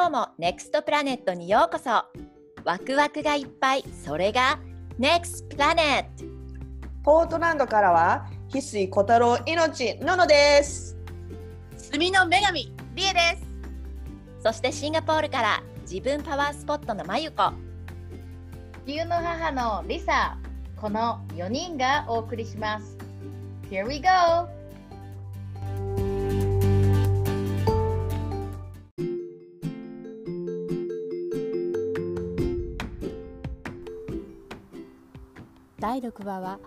今日も NEXT プラネットにようこそ。ワクワクがいっぱい。それが NEXT プラネット。ポートランドからは翡翠小太郎命ののです。墨の女神リエです。そしてシンガポールから自分パワースポットのまゆこ地球の母のリサこの4人がお送りします。Here we go! 第6話は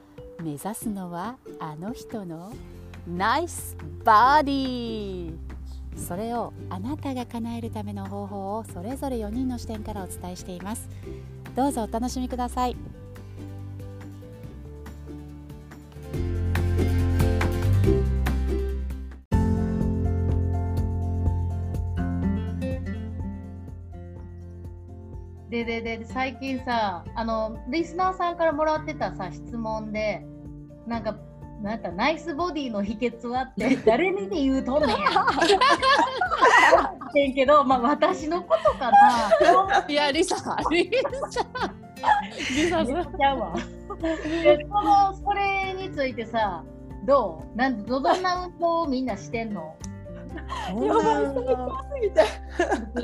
目指すのはあの人のナイスバーディーそれをあなたが叶えるための方法をそれぞれ4人の視点からお伝えしています。どうぞお楽しみください。ででで最近さあのリスナーさんからもらってたさ質問でなんかなんかナイスボディの秘訣はって 誰にで言うとんねんや。ってんけど、まあ私のことかな。いやリサリサリサちゃうわ。でそのそれについてさ、どう？なんどどんな運動をみんなしてんの？やばい最高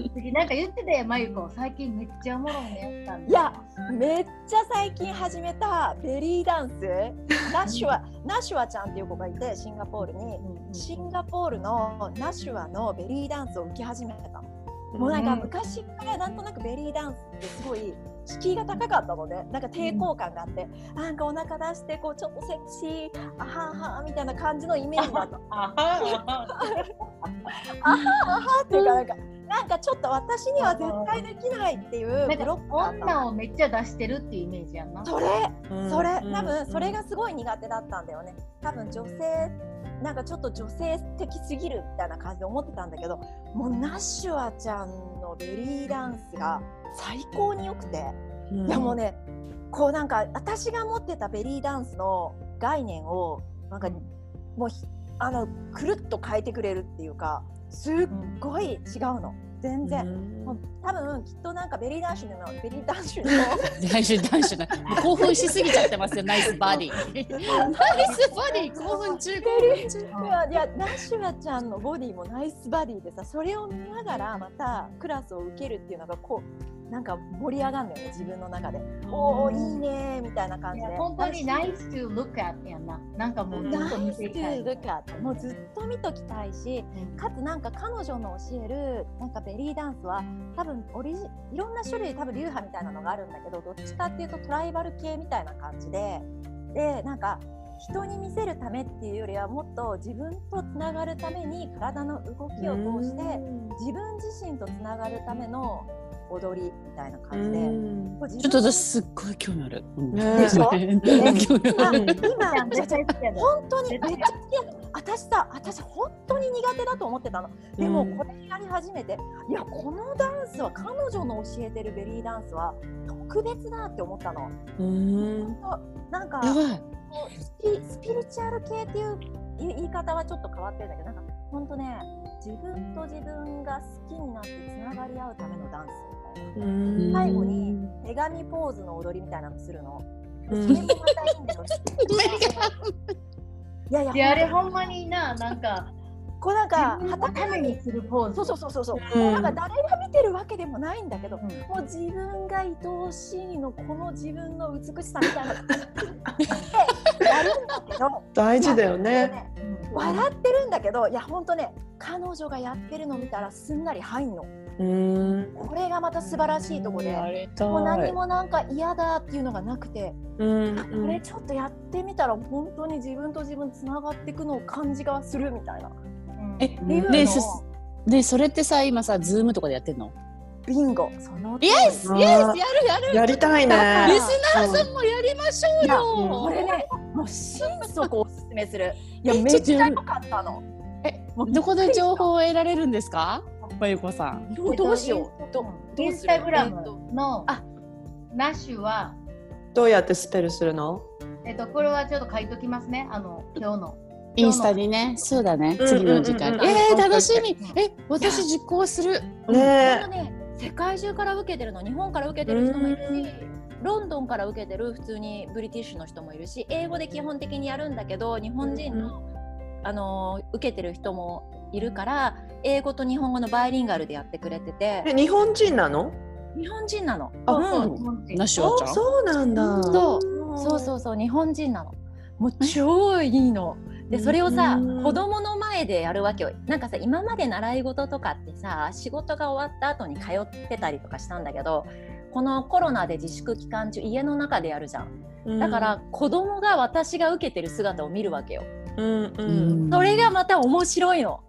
すぎてなんか言っててまゆこ最近めっちゃおもろいねやったんでいやめっちゃ最近始めたベリーダンスナシュワナシュワちゃんっていう子がいてシンガポールにシンガポールのナシュワのベリーダンスを受け始めたの。もうなんか昔からなんとなくベリーダンスってすごい敷居が高かったのでなんか抵抗感があって、なんかお腹出してこうちょっとセクシーあはんはんみたいな感じのイメージだった。あはあはっていうかなんかなんかちょっと私には絶対できないっていうブロック女をめっちゃ出してるっていうイメージやんな。それそれ。うん多分それがすごい苦手だったんだよね。多分女性なんかちょっと女性的すぎるみたいな感じで思ってたんだけどもうナッシュアちゃんのベリーダンスが最高に良くて、いやもうねこうなんか私が持ってたベリーダンスの概念をなんかもうひあのくるっと変えてくれるっていうかすっごい違うの。全然。もう多分きっとなんかベリーダンシュのベリーダンシュの男子男子なもう興奮しすぎちゃってますよ。ナイスバディナイスバディ興奮中興奮中。いやいやナッシュラちゃんのボディもナイスバディでさそれを見ながらまたクラスを受けるっていうのがこうなんか盛り上がるのよね自分の中で。おおいいねみたいな感じで。本当にナイス to look at やんな。なんかもうずっと見ていきたい。ゥ。ルカもうずっと見ときたいしかつなんか彼女の教えるなんかベリーダンスは多分オリジいろんな種類多分流派みたいなのがあるんだけどどっちかっていうとトライバル系みたいな感じで。でなんか人に見せるためっていうよりはもっと自分とつながるために体の動きを通して自分自身とつながるための踊りみたいな感じで。こう自分ちょっと私すっごい興味ある、うん。ね。でしょ？今絶対好きやで本当にめっちゃ好きや私さ私本当に苦手だと思ってたの。でもうんこれやり始めていやこのダンスは彼女の教えてるベリーダンスは特別だって思ったの。うん。なんかやばい。スピスピリチュアル系っていう言い方はちょっと変わってるんだけどなんか本当ね自分と自分が好きになってつながり合うためのダンス最後に女神ポーズの踊りみたいなのするの？それもまたいいんだよ。いやいやいやあれほんまにななんかこうなんか自分のためにするポーズ。そうそうそうそうそう、うん。なんか誰が見てるわけでもないんだけど、うん。もう自分が愛おしいのこの自分の美しさみたいな。やるんだけど大事だよね。ね笑ってるんだけどいやほんとね彼女がやってるの見たらすんなり入んのうん。これがまた素晴らしいとこでもう何もなんか嫌だっていうのがなくて、うんこれちょっとやってみたら本当に自分と自分つながっていくのを感じがするみたいな。うんえっていうの。をねすねそれってさ今さズームとかでやってんの？ビンゴ。そのイエスイエスやるやる。やりたいね。リスナーさんもやりましょうよ。これねもう心底おすすめする。いやえめっちゃ良かったの。えどこで情報を得られるんですか？まゆこさん。どうどうしよう。どどインうするスタグラムえっとのあナッシュは、どうやってスペルするの？えっと、これはちょっと書いときますね、あの今日の。インスタにね、そうだね、うん次の時間。えー、楽しみ。え、私実行する。ね。とね世界中から受けてるの。日本から受けてる人もいるしロンドンから受けてる普通にブリティッシュの人もいるし英語で基本的にやるんだけど日本人の、あのー受けてる人もいるから英語と日本語のバイリンガルでやってくれてて。え日本人なの？日本人なの。あうん。ナシュワちゃん？あそうなんだ。そう。そうそうそう日本人なの。もう超いいの。でそれをさうん。子供の前でやるわけよ。なんかさ今まで習い事とかってさ仕事が終わった後に通ってたりとかしたんだけどこのコロナで自粛期間中家の中でやるじゃん。だから子供が私が受けてる姿を見るわけよ。うん。うん。それがまた面白いの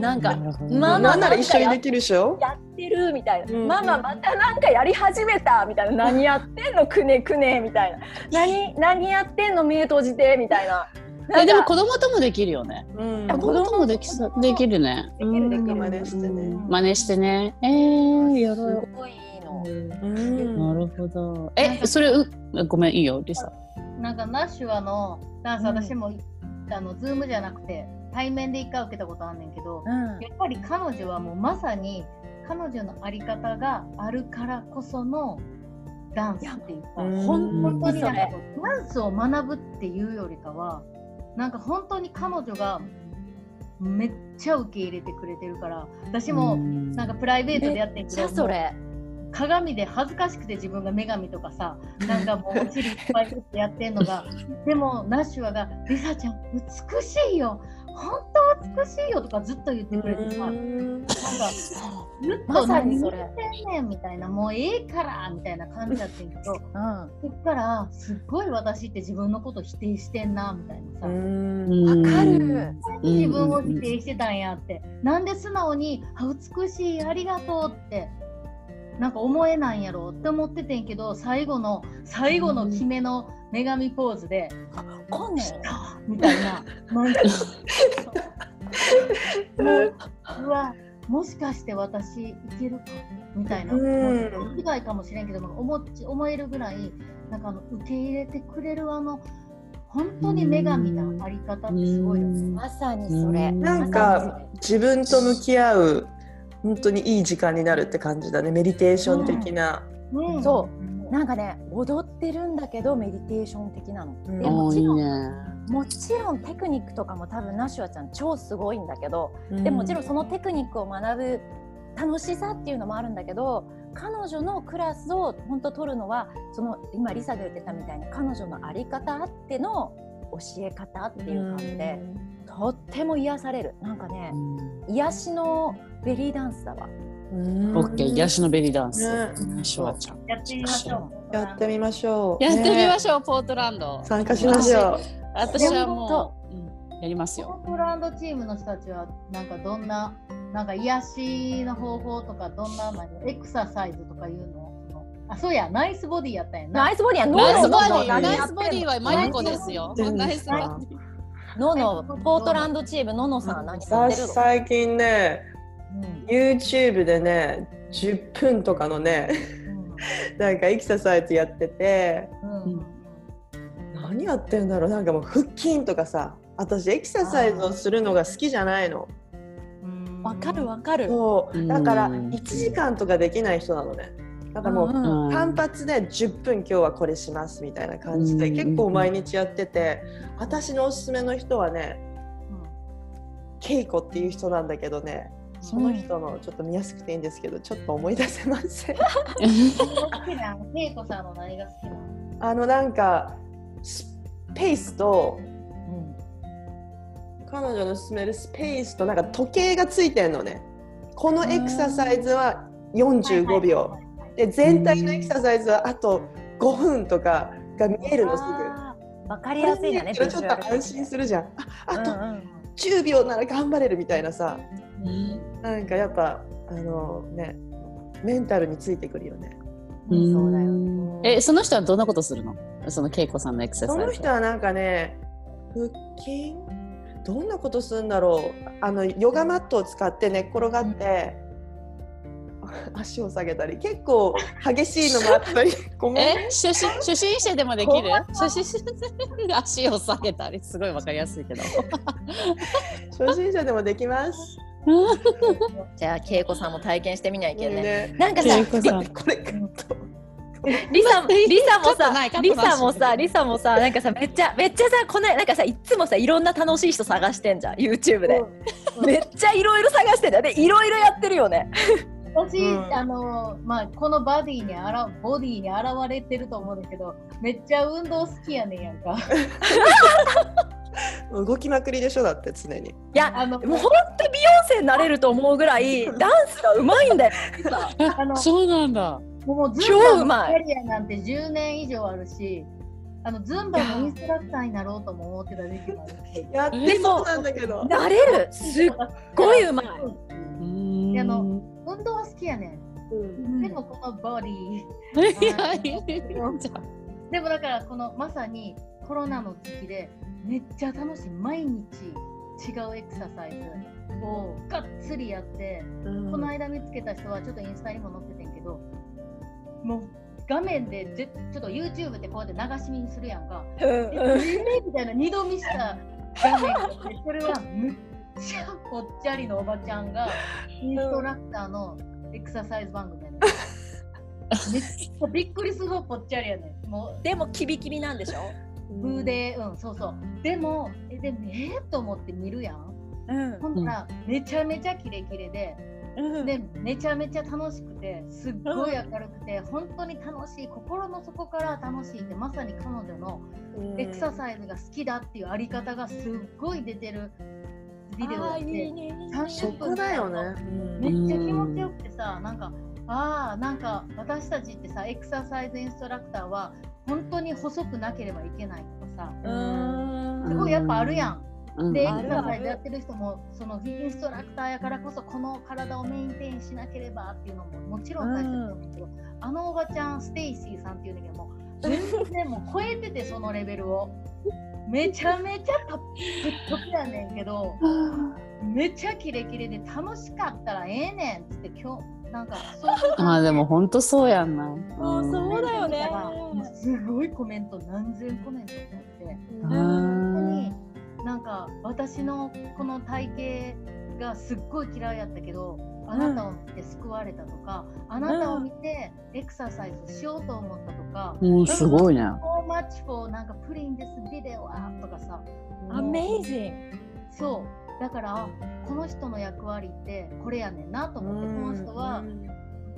なんかママなんなら一緒にできるでしょ？やってるみたいな、うんママまたなんかやり始めたみたいな。何やってんのくねくねみたいな。何何やってんの目閉じてみたいな。え、でもなんか子供ともできるよね。うん。や子供ともできそうできる。ね。できるできる真似してね真似してね。えー、やろうよ。す。ごいいいのうん。なるほど。え、それ、うごめん、いいよ、リサ。なんかナッシュアのダンス、うん。私もあのズームじゃなくて対面で一回受けたことあんねんけど、うん。やっぱり彼女はもうまさに彼女のあり方があるからこそのダンスっていうか、うん本本当になんかダンスを学ぶっていうよりかはなんか本当に彼女がめっちゃ受け入れてくれてるから私もなんかプライベートでやってんけどあそれ。鏡で恥ずかしくて自分が女神とかさなんかもうお尻いっぱいやってんのがでもナッシュアが「リサちゃん美しいよ本当美しいよ」とかずっと言ってくれてさ、なんかずっと何言ってんねんみたいなもうええからみたいな感じだってんけどうん。そっからすっごい私って自分のこと否定してんなみたいなさ、うん。わかる。自分を否定してたんやって、なんで素直に「あ美しいありがとう」ってなんか思えないんやろうって思っててんけど最後の最後の決めの女神ポーズでこんね「みたいななんか もう。う。わもしかして私いけるか？みたいな、うん。被害かもしれんけども思っち思えるぐらいなんかあの受け入れてくれるあの本当に女神なあり方ってすごいよね。まさにそれ。なんか自分と向き合う本当にいい時間になるって感じだね。メディテーション的な、うん。そうなんかね踊ってるんだけどメディテーション的なの、うん。でもちろんね。もちろんテクニックとかも多分ナシュアちゃん超すごいんだけど、うん。でもちろんそのテクニックを学ぶ楽しさっていうのもあるんだけど彼女のクラスを本当取るのはその今リサが言ってたみたいに彼女の在り方あっての教え方っていう感じで、とっても癒される。なんかね癒しのベリーダンスだわ。うんオッケー、癒しのベリーダンス。シュワちゃん。やってみましょう。やってみましょうやってみまょしょう、ポートランドう。参加しましょう私はもう、うんやりますよ。ポートランドチームの人たちはなんかどんななんか癒しの方法とかどんな何エクササイズとかいうのあそうやナイスボディやったんやなナイスボディはナイスボディ、ナイスボディはマリコですよ。何ナイスボディ。ノノポートランドチームノノさん何やって私るの、最近ねうん YouTube でね10分とかのねなんかエクササイズやっててうん。うん何やってんだろうなんかもう腹筋とかさ私エクササイズをするのが好きじゃないの。うん。わかるわかる。そう。だからうん1時間とかできない人なのね。だからもううん。うんうん単発で10分今日はこれしますみたいな感じでうん。結構毎日やってて私のおすすめの人はねケイコっていう人なんだけどねその人のちょっと見やすくていいんですけどちょっと思い出せません。あのなんかスペースとうん彼女の勧めるスペースとなんか時計がついてんのね。このエクササイズは45秒。で全体のエクササイズはあと5分とかが見えるのすぐ。わかりやすいんだねちょっと安心するじゃん。ああとうんうん10秒なら頑張れるみたいなさなんかやっぱあのねメンタルについてくるよね。うん。そうだよえ、その人はどんなことするの？その恵子さんのエクササイズ。その人はなんかね腹筋？どんなことするんだろう？あのヨガマットを使って寝っ転がって、あ足を下げたり結構激しいのもあったり。ごめんえ？初心初心者でもできる？初心者で足を下げたり。すごいわかりやすいけど。初心者でもできます。じゃあ恵子さんも体験してみにゃいけんね。ね。なんかさこれリサリサもさ リサもさリサもさなんかさめっちゃめっちゃさこないなんかさいつもさいろんな楽しい人探してんじゃん YouTube で、めっちゃいろいろ探してんだよでいろいろやってるよね。私、うん。あのまあこのバディにあらボディに現れてると思うんだけどめっちゃ運動好きやねんやんか 動きまくりでしょだって常に。いやあのもう本当にビヨンセになれると思うぐらいダンスがうまいんだよ。あのそうなんだ。もうズ超ンバのうまい。キャリアなんて10年以上あるしあのズンバのインストラクターになろうとも思ってた時期もあるし。やってそうなんだけど。なれる。すっごいうまい。うん。あの運動は好きやねうん。んでもこのボディ。いやいやいやじゃあでもだからこのまさにコロナの時期でめっちゃ楽しい。毎日違うエクササイズをがっつりやって、この間見つけた人はちょっとインスタにも載っててんけどもう画面でぜちょっと YouTube ってこうやって流し見にするやんか。うんえーみたいな二度見した画面がそれはめっちゃぽっちゃりのおばちゃんがインストラクターのエクササイズ番組やねん。めっちゃびっくりするほどぽっちゃりやねん。もうでもキビキビなんでしょ？風で、うん、そうそう。でも、え、でも、えー、と思って見るやん。うん。ほんなら、めちゃめちゃキレキレで、うん。で、めちゃめちゃ楽しくて、すっごい明るくて、本当に楽しい、心の底から楽しいって、まさに彼女のエクササイズが好きだっていうあり方がすっごい出てるビデオでいねいいね。そ30分こだよね。めっちゃ気持ちよくてさ、なんか、ああ、なんか私たちってさ、エクササイズインストラクターは本当に細くなければいけないとかさ、うん。すごいやっぱあるやん。うん。で、エクササイズやってる人も、そのインストラクターやからこそ、この体を maintain しなければっていうのももちろん大切なんだけど、あのおばちゃん、ステイシーさんっていうんだけども、全然もう超えてて、そのレベルを。めちゃめちゃトップトップやねんけど、めちゃキレキレで楽しかったらええねんっつって、今日、なんか、そういうあーでも本当そうやんな。そうそうだよね。もうすごいコメント、何千コメントってあって。う本当んになんか私のこの体型がすっごい嫌いやったけどあなたを見て救われたとか、あなたを見てエクササイズしようと思ったとか、もうすごいね。So much for なんかプリンですビデオはとかさ。アメイジング。そうだからあこの人の役割ってこれやねんなと思ってこの人は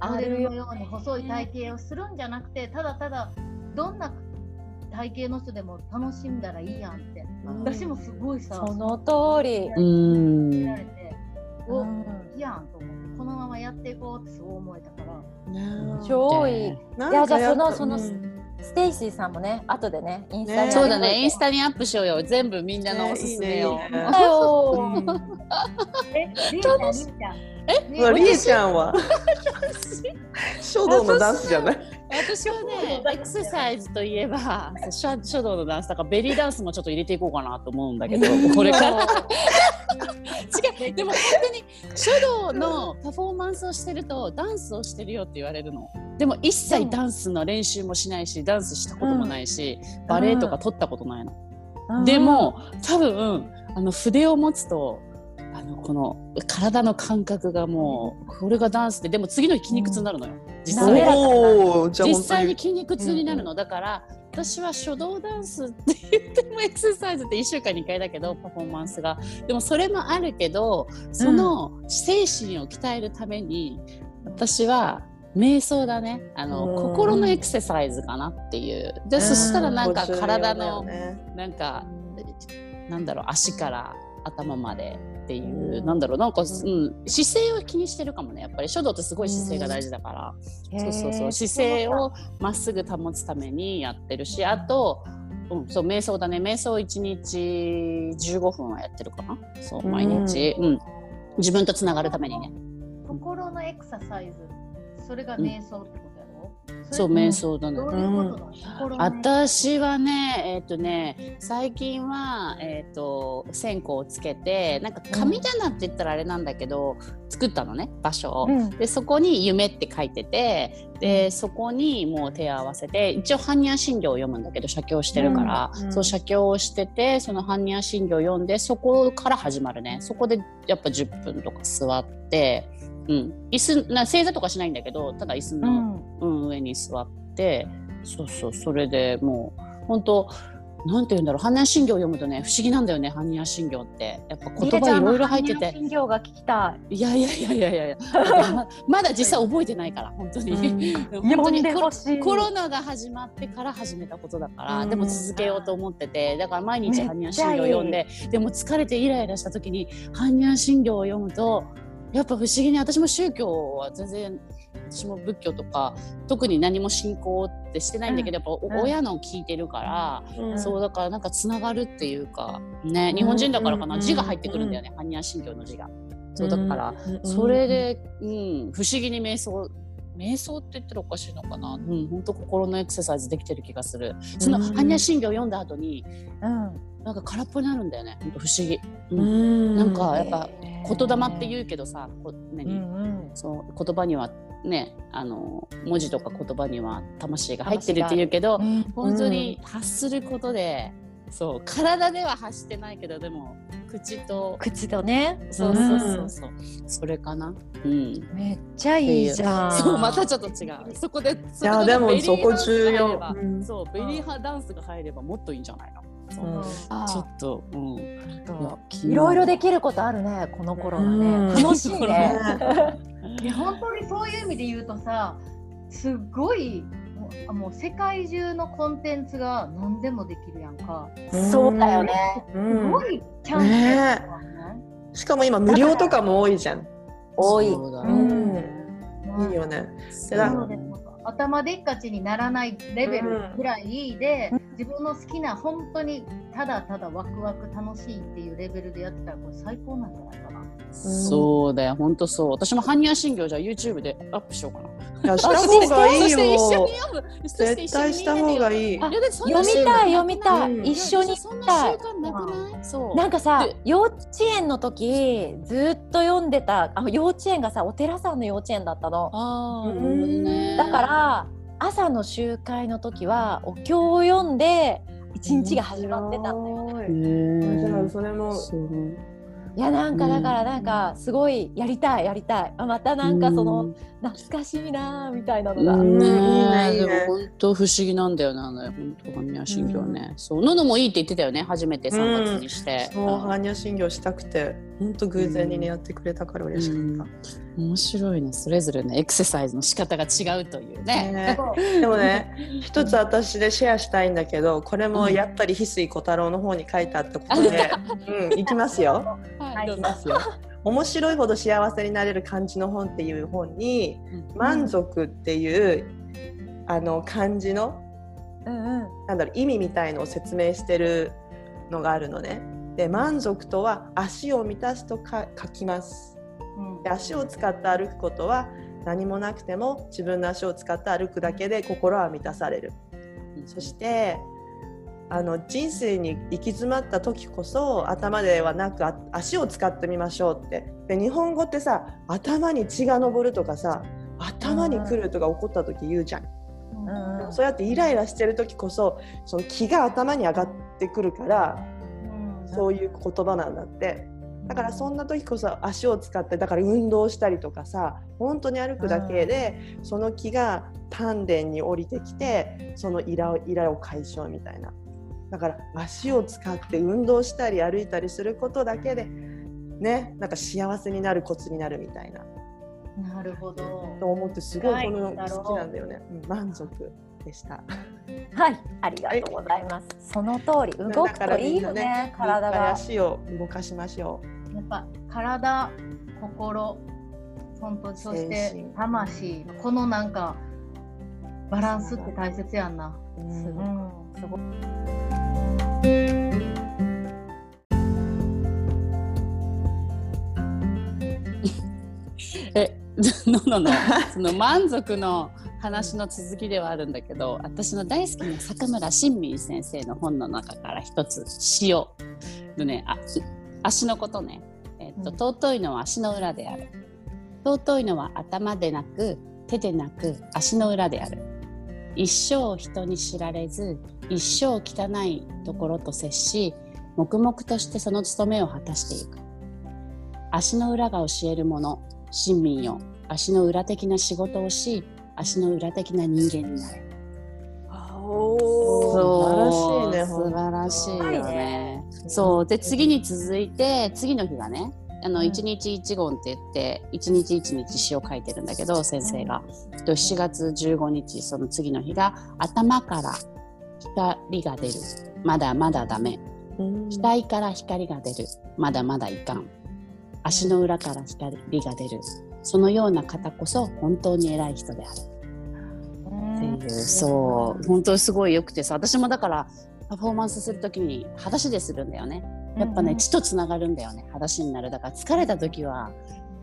モデルのように細い体型をするんじゃなくてただただどんな体型の人でも楽しんだらいいやんって。私もすごいさその通り。うん見られて、お、うん。いいやんと思って、このままやっていこうってそう思えたから、ね超いい。いやじゃあそのそのうんステイシーさんもね、後でね、インスタに、ね。そうだね、インスタにアップしようよ。全部みんなのおすすめを。ねいいねいいね。え、りーちゃん、りーちゃん。うわりえちゃんは。書道のダンスじゃない私はね、エクササイズといえば、書書道のダンスとかベリーダンスもちょっと入れていこうかなと思うんだけど、これから。違う、でも本当に書道のパフォーマンスをしてると、ダンスをしてるよって言われるの。でも一切ダンスの練習もしないし、ダンスしたこともないし、バレエとか取ったことないの。でも多分あの筆を持つとあのこの体の感覚がもうこれがダンスででも次の日筋肉痛になるのよ、実際実際に筋肉痛になるの、だから私は書道ダンスって言ってもエクササイズって1週間に1回だけどパフォーマンスが。でもそれもあるけどその精神を鍛えるために私は瞑想だね。あの、うん。心のエクササイズかなっていう。で、そしたらなんか体の、ね。なんか、なんだろう足から頭までっていう、なんだろうなんか、うん、姿勢を気にしてるかもねやっぱり書道ってすごい姿勢が大事だから、そうそうそう姿勢をまっすぐ保つためにやってるしあと、うん、そう瞑想だね。瞑想1日15分はやってるかな。そう毎日、うん。自分とつながるためにね。心のエクササイズ、それが瞑想ってそう。れ瞑想だね。どういう私はねえっ、とね最近はえっ、と線香をつけてなんか神棚って言ったらあれなんだけど、作ったのね場所を。うん。でそこに「夢」って書いててでそこにもう手を合わせて一応般若心経を読むんだけど写経してるから、うん。うん。そう写経をしててその般若心経を読んでそこから始まるね。そこでやっぱ10分とか座って、うん、椅子な正座とかしないんだけどただ椅子うの、ん。うん、上に座ってそうそうそれでもう本当なんて言うんだろう般若心経を読むとね不思議なんだよね般若心経って。やっぱ言葉いろいろ入ってて。心経が聞きたい。いやいやいやいやいやいや。ままだ実際覚えてないから本当に、本当読んにコロナが始まってから始めたことだから、うん。でも続けようと思っててだから毎日般若心経を読んででも疲れてイライラした時に般若心経を読むとやっぱ不思議に私も宗教は全然私も仏教とか特に何も信仰ってしてないんだけど、やっぱ親の聞いてるから、うん。そうだからなんかつながるっていうかね日本人だからかな、うん。字が入ってくるんだよね、般若心経の字が。そうだから、それで、うん、不思議に瞑想瞑想って言ったらおかしいのかな、うん、本当心のエクササイズできてる気がする。そのうん。般若心経を読んだ後にうん。なんか空っぽになるんだよね。本当不思議。ううん。んなんかやっぱ言霊って言うけどさこ何、うんうん。そう言葉にはねあの文字とか言葉には魂が入ってるって言うけど、うん。本当に発することで、そう体では発してないけどでも口と口とね。そうそうそうそう、それかな。うん。めっちゃいいじゃん。そうまたちょっと違う。そこでそいやこでもそこ重要うんそうベリー派ダンスが入ればもっといいんじゃないの？そうちょっとうん。いろいろできることあるね、この頃はうんね。楽しいね。いや本当にそういう意味で言うとさすごいあもう世界中のコンテンツが何でもできるやんかそうだよね。すうんごいチャンスしかも今無料とかも多いじゃん。多い。いいよね。そうだそうです頭でっかちにならないレベルぐらいで、うん自分の好きな本当にただただワクワク楽しいっていうレベルでやってたらこれ最高なんじゃないかな。そうだよ本当そう。私も般若心経じゃあ YouTube でアップしようかな。いやした方がいいよ。絶対した方がいい。読みたい読みたい、うん。一緒にそん読みたいな習慣なくない？そう。なんかさで幼稚園の時ずっと読んでたあ幼稚園がさお寺さんの幼稚園だったの。だから朝の集会の時はお経を読んで一日が始まってたんだよ。よ。へじゃあーそれもいやなんかだからなんかすごいやりたいやりたい。あまたなんかその懐かしいなーみたいなのが、うん。ねでも本当不思議なんだよな、ね、本当般若心経ね。そう、ののもいいって言ってたよね、初めて3月にして。そう般若心経したくて本当偶然にねやってくれたから嬉しかっ面白いね、それぞれね、エクササイズの仕方が違うというた。ね。ね でもね一つ私でシェアしたいんだけどこれもやっぱり翡翠小太郎の方に書いてあったことで、うん、いきますよ。はい、どうぞ。面白いほど幸せになれる漢字の本っていう本にうん満足っていうあの漢字のうんうんなんだろう意味みたいのを説明してるのがあるのね。で満足とは足を満たすとか書きます。うん。で足を使って歩くことは何もなくても自分の足を使って歩くだけで心は満たされる。そしてあの人生に行き詰まった時こそ頭ではなくあ足を使ってみましょうって。で日本語ってさ頭に血が上るとかさ頭に来るとか起こった時言うじゃん。うん。そうやってイライラしてる時こそその気が頭に上がってくるからそういう言葉なんだって。だからそんな時こそ足を使ってだから運動したりとかさ本当に歩くだけで、その気が丹田に降りてきてそのイラをイラを解消みたいな。だから足を使って運動したり歩いたりすることだけでねなんか幸せになるコツになるみたいな。なるほど。と思ってすごいこのはい。好きなんだよね、うん満足でした。はいありがとうございます、その通り動くといいよね体いっぱいが足を動かしましょう。やっぱ体、心、本当そして魂、このなんかバランスって大切やんな。うん。うん。すごい。え、のの の、その満足の話の続きではあるんだけど私の大好きな坂村新民先生の本の中から一つ塩のねあ足のことね、えっとうん。尊いのは足の裏である。尊いのは頭でなく手でなく足の裏である。一生人に知られず一生汚いところと接し黙々としてその務めを果たしていく。足の裏が教えるもの親民よ。足の裏的な仕事をし足の裏的な人間になれ素晴らしいね素晴らしいよはいね。ね。そう。で次に続いて次の日がねあのうん。一日一言って言って一日一日詩を書いてるんだけど先生が。と7月15日その次の日が頭から光が出る。まだまだダメ。うん。額から光が出る。まだまだいかん。足の裏から光が出るそのような方こそ本当に偉い人である。っていうそう本当にすごいよくてさ私もだからパフォーマンスするときに裸足でするんだよね。やっぱね、血とつながるんだよね裸足になる。だから疲れた時は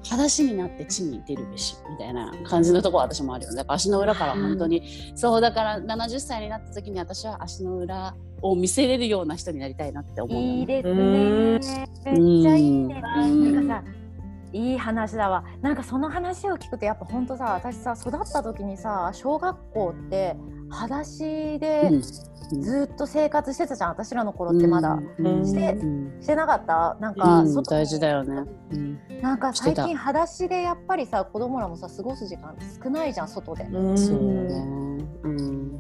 裸足になって地に出るべしみたいな感じのところ私もあるよね。足の裏から本当に、そうだから70歳になった時に私は足の裏を見せれるような人になりたいなって思うよね。いいですうん。ね。めっちゃいいね。うんなんかさ、いい話だわ。なんかその話を聞くとやっぱ本当さ、私さ育った時にさ、小学校って裸足でうん。ずっと生活してたじゃん。私らの頃ってまだ。うんしてうん。してなかった？なんか大事だよね、うん。なんか最近裸足でやっぱりさ子供らもさ過ごす時間少ないじゃん外で。うん。そうね、うん、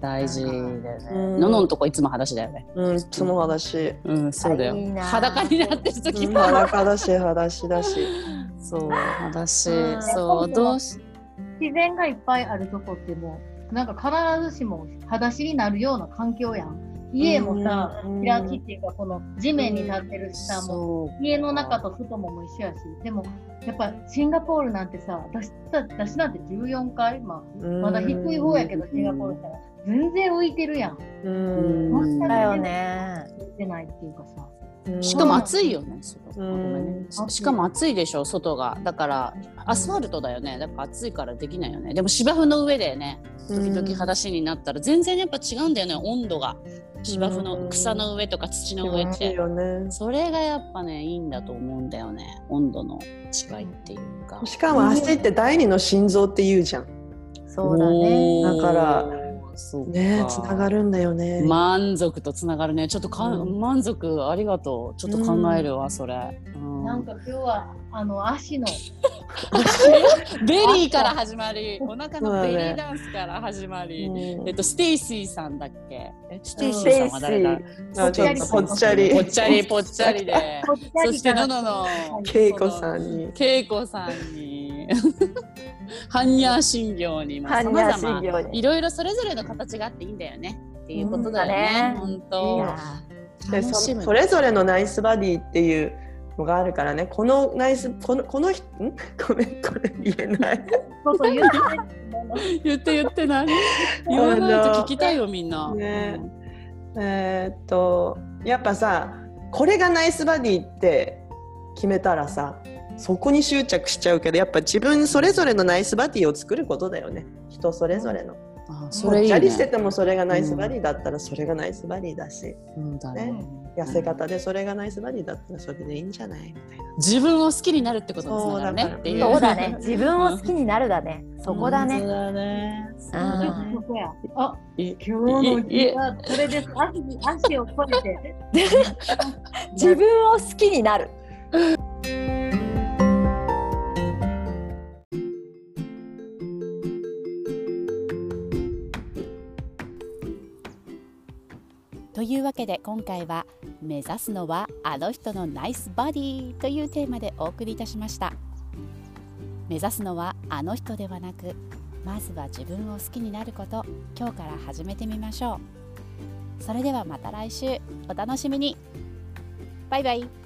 大事だよね。うん。ののんとこいつも裸足だよね。うん、その話。うんそうだよ。いいな。裸になってる時うんも。裸だし、裸足だし。そう裸足。うん。そうどうし自然がいっぱいあるとこってもうなんか必ずしも裸足になるような環境やん。家もさうん。開きっていうかこの地面に立ってるしさも家の中と外もも一緒やし。でもやっぱシンガポールなんてさ私私なんて14階、まあ、まだ低い方やけどシンガポールしたら全然浮いてるやんうん。うんだよね。浮いてないっていうかさうんしかも暑いよね、外うんごめんねししかも暑いでしょ、外が。だから、アスファルトだよね。だから暑いからできないよね。でも芝生の上でね、時々裸足になったら全然やっぱ違うんだよね、温度が。芝生の草の上とか土の上って。よね。それがやっぱね、いいんだと思うんだよね。温度の違いっていうか。しかも足って第二の心臓って言うじゃん。そうだね。だからそうかねつながるんだよね。満足とつながるね。ちょっとか、うん。満足ありがとう。ちょっと考えるわ、それ。うん。なんか今日はあの足の。ベリーから始まり、お腹のベリーダンスから始まり、うん。えっと、ステイシーさんだっけ？え？ステイシーーさんは誰だ？あちょっとぽっちゃり。ぽっちゃりぽっちゃりで。そして、ののの、恵子さんに。恵子さんに、般若心経に、まあ、般若様々、心経にいろいろそれぞれの形があっていいんだよね。っていうことだよね。うん本い当や。でそ楽しむ。それぞれのナイスバディっていうのがあるからねこのナイスこのこの人ん？ごめんこれ言えないそうそう言ってない 言って言って何 言わないと聞きたいよ、みんな。ねえーっとやっぱさこれがナイスバディって決めたらさそこに執着しちゃうけどやっぱ自分それぞれのナイスバディを作ることだよね人それぞれの。あそれそれいいね。チャリしててもそれがナイスバディだったらそれがナイスバディだし、そうだね。痩せ方でそれがナイスバディだったらそれでいいんじゃないみたいな。自分を好きになるってことにつながるねそうだからっていう。そうだね。自分を好きになるだね。そこだね。そうだねあい今日の日はそれです足足を越えて 自分を好きになる。わけで今回は「目指すのはあの人のナイスバディ」というテーマでお送りいたしました。目指すのはあの人ではなくまずは自分を好きになること今日から始めてみましょう。それではまた来週お楽しみに。バイバイ。